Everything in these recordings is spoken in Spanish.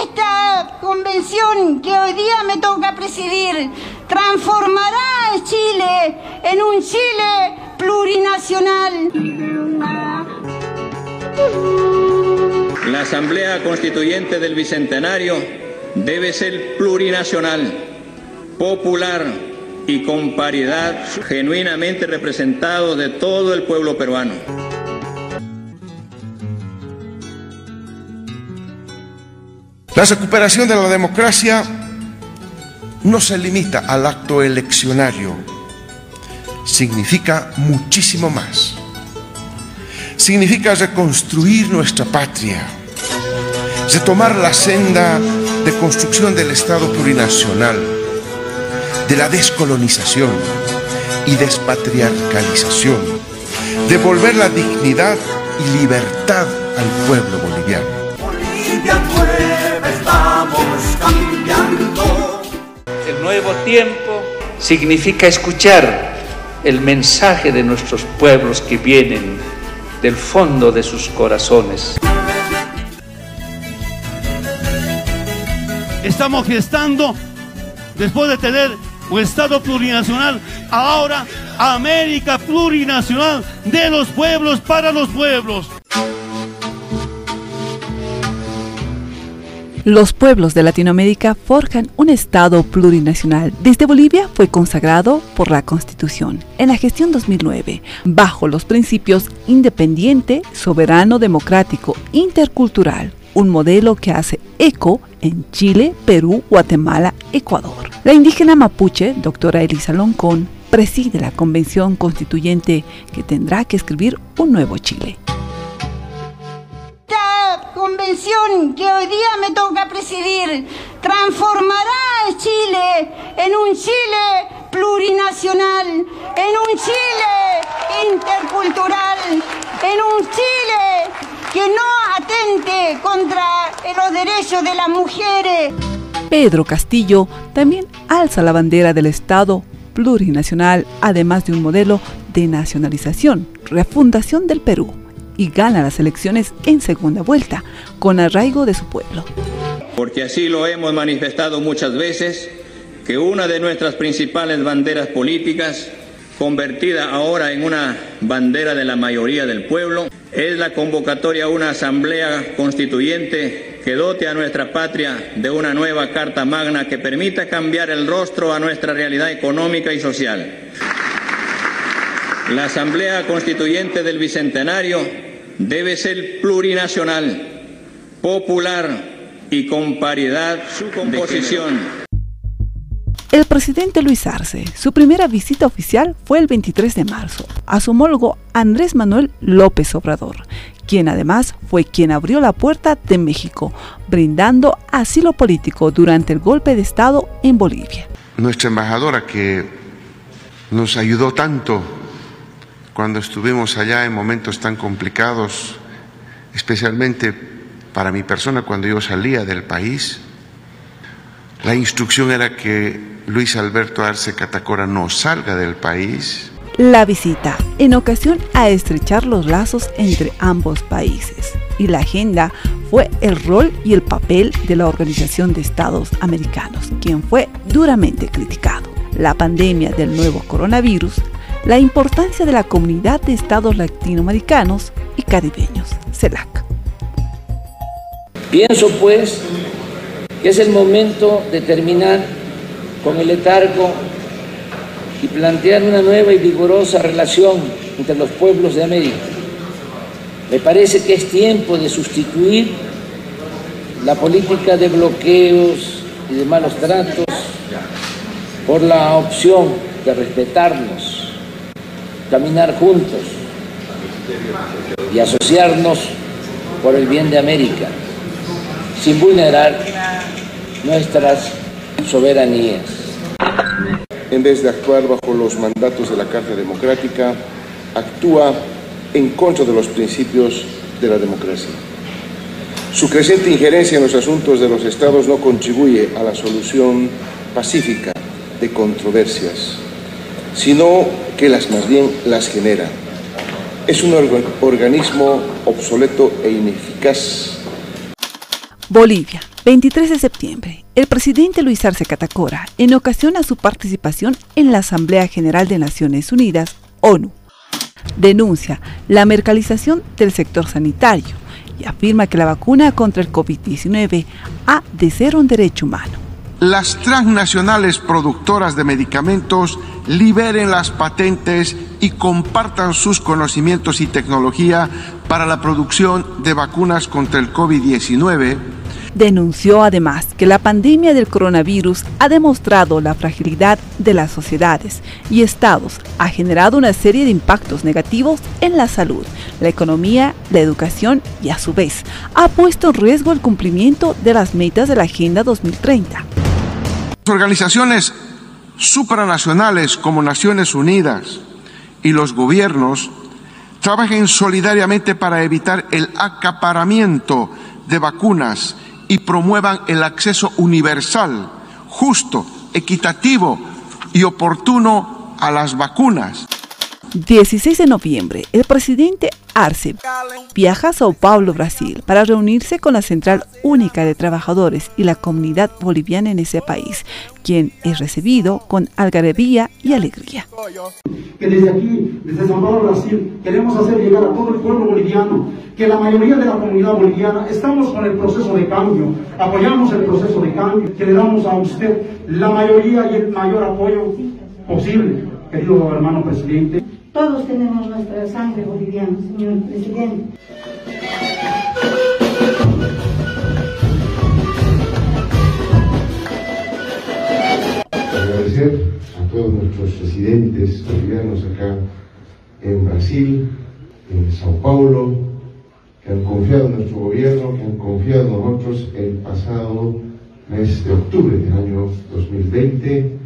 Esta convención que hoy día me toca presidir transformará a Chile en un Chile plurinacional. La Asamblea Constituyente del Bicentenario debe ser plurinacional, popular y con paridad genuinamente representado de todo el pueblo peruano. La recuperación de la democracia no se limita al acto eleccionario, significa muchísimo más. Significa reconstruir nuestra patria, retomar la senda de construcción del Estado plurinacional, de la descolonización y despatriarcalización, devolver la dignidad y libertad al pueblo boliviano. Nuevo tiempo significa escuchar el mensaje de nuestros pueblos que vienen del fondo de sus corazones. Estamos gestando, después de tener un Estado plurinacional, ahora América plurinacional de los pueblos para los pueblos. Los pueblos de Latinoamérica forjan un Estado plurinacional. Desde Bolivia fue consagrado por la Constitución en la gestión 2009, bajo los principios independiente, soberano, democrático, intercultural, un modelo que hace eco en Chile, Perú, Guatemala, Ecuador. La indígena mapuche, doctora Elisa Loncón, preside la convención constituyente que tendrá que escribir un nuevo Chile convención que hoy día me toca presidir transformará a Chile en un Chile plurinacional, en un Chile intercultural, en un Chile que no atente contra los derechos de las mujeres. Pedro Castillo también alza la bandera del Estado plurinacional, además de un modelo de nacionalización, refundación del Perú y gana las elecciones en segunda vuelta, con arraigo de su pueblo. Porque así lo hemos manifestado muchas veces, que una de nuestras principales banderas políticas, convertida ahora en una bandera de la mayoría del pueblo, es la convocatoria a una asamblea constituyente que dote a nuestra patria de una nueva Carta Magna que permita cambiar el rostro a nuestra realidad económica y social. La Asamblea Constituyente del Bicentenario debe ser plurinacional, popular y con paridad su composición. El presidente Luis Arce, su primera visita oficial fue el 23 de marzo a su homólogo Andrés Manuel López Obrador, quien además fue quien abrió la puerta de México, brindando asilo político durante el golpe de Estado en Bolivia. Nuestra embajadora que nos ayudó tanto cuando estuvimos allá en momentos tan complicados, especialmente para mi persona cuando yo salía del país, la instrucción era que Luis Alberto Arce Catacora no salga del país. La visita, en ocasión a estrechar los lazos entre ambos países. Y la agenda fue el rol y el papel de la Organización de Estados Americanos, quien fue duramente criticado. La pandemia del nuevo coronavirus la importancia de la comunidad de estados latinoamericanos y caribeños, CELAC. Pienso pues que es el momento de terminar con el letargo y plantear una nueva y vigorosa relación entre los pueblos de América. Me parece que es tiempo de sustituir la política de bloqueos y de malos tratos por la opción de respetarnos caminar juntos y asociarnos por el bien de América, sin vulnerar nuestras soberanías. En vez de actuar bajo los mandatos de la Carta Democrática, actúa en contra de los principios de la democracia. Su creciente injerencia en los asuntos de los estados no contribuye a la solución pacífica de controversias, sino que las más bien las genera. es un organismo obsoleto e ineficaz. Bolivia, 23 de septiembre. El presidente Luis Arce Catacora, en ocasión a su participación en la Asamblea General de Naciones Unidas, ONU, denuncia la mercalización del sector sanitario y afirma que la vacuna contra el COVID-19 ha de ser un derecho humano. Las transnacionales productoras de medicamentos liberen las patentes y compartan sus conocimientos y tecnología para la producción de vacunas contra el COVID-19 Denunció además que la pandemia del coronavirus ha demostrado la fragilidad de las sociedades y estados, ha generado una serie de impactos negativos en la salud, la economía, la educación y a su vez ha puesto en riesgo el cumplimiento de las metas de la Agenda 2030. Organizaciones supranacionales como Naciones Unidas y los gobiernos trabajen solidariamente para evitar el acaparamiento de vacunas y promuevan el acceso universal, justo, equitativo y oportuno a las vacunas. 16 de noviembre, el presidente Arce viaja a Sao Paulo, Brasil, para reunirse con la Central Única de Trabajadores y la comunidad boliviana en ese país, quien es recibido con algarabía y alegría. Que desde aquí, desde Sao Paulo, Brasil, queremos hacer llegar a todo el pueblo boliviano que la mayoría de la comunidad boliviana estamos con el proceso de cambio, apoyamos el proceso de cambio, que le damos a usted la mayoría y el mayor apoyo posible, querido hermano presidente. Todos tenemos nuestra sangre boliviana, señor presidente. Agradecer a todos nuestros presidentes bolivianos acá en Brasil, en Sao Paulo, que han confiado en nuestro gobierno, que han confiado en nosotros el pasado mes de octubre del año 2020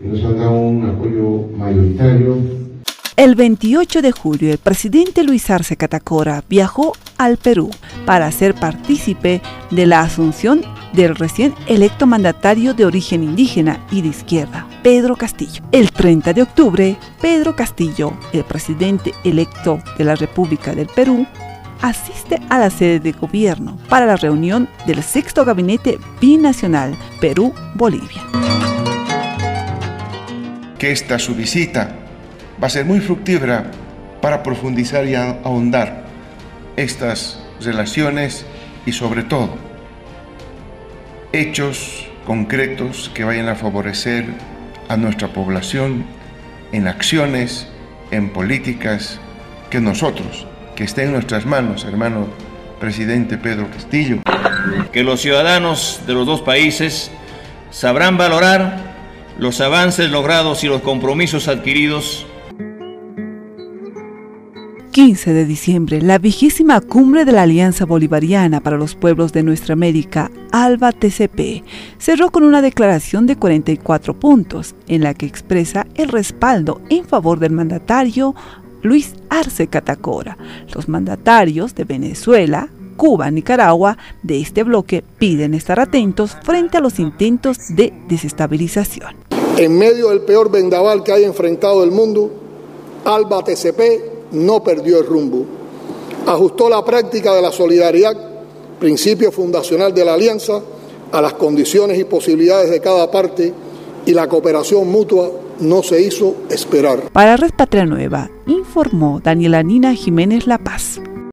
y nos han dado un apoyo mayoritario el 28 de julio, el presidente Luis Arce Catacora viajó al Perú para ser partícipe de la asunción del recién electo mandatario de origen indígena y de izquierda, Pedro Castillo. El 30 de octubre, Pedro Castillo, el presidente electo de la República del Perú, asiste a la sede de gobierno para la reunión del sexto gabinete binacional Perú-Bolivia. Que esta su visita va a ser muy fructífera para profundizar y ahondar estas relaciones y sobre todo hechos concretos que vayan a favorecer a nuestra población en acciones, en políticas que nosotros, que esté en nuestras manos, hermano presidente Pedro Castillo. Que los ciudadanos de los dos países sabrán valorar los avances logrados y los compromisos adquiridos 15 de diciembre, la vigésima cumbre de la Alianza Bolivariana para los Pueblos de Nuestra América, ALBA TCP, cerró con una declaración de 44 puntos, en la que expresa el respaldo en favor del mandatario Luis Arce Catacora. Los mandatarios de Venezuela, Cuba, Nicaragua, de este bloque piden estar atentos frente a los intentos de desestabilización. En medio del peor vendaval que haya enfrentado el mundo, ALBA TCP no perdió el rumbo. Ajustó la práctica de la solidaridad, principio fundacional de la alianza, a las condiciones y posibilidades de cada parte y la cooperación mutua no se hizo esperar. Para Red Patria Nueva, informó Daniela Nina Jiménez La Paz.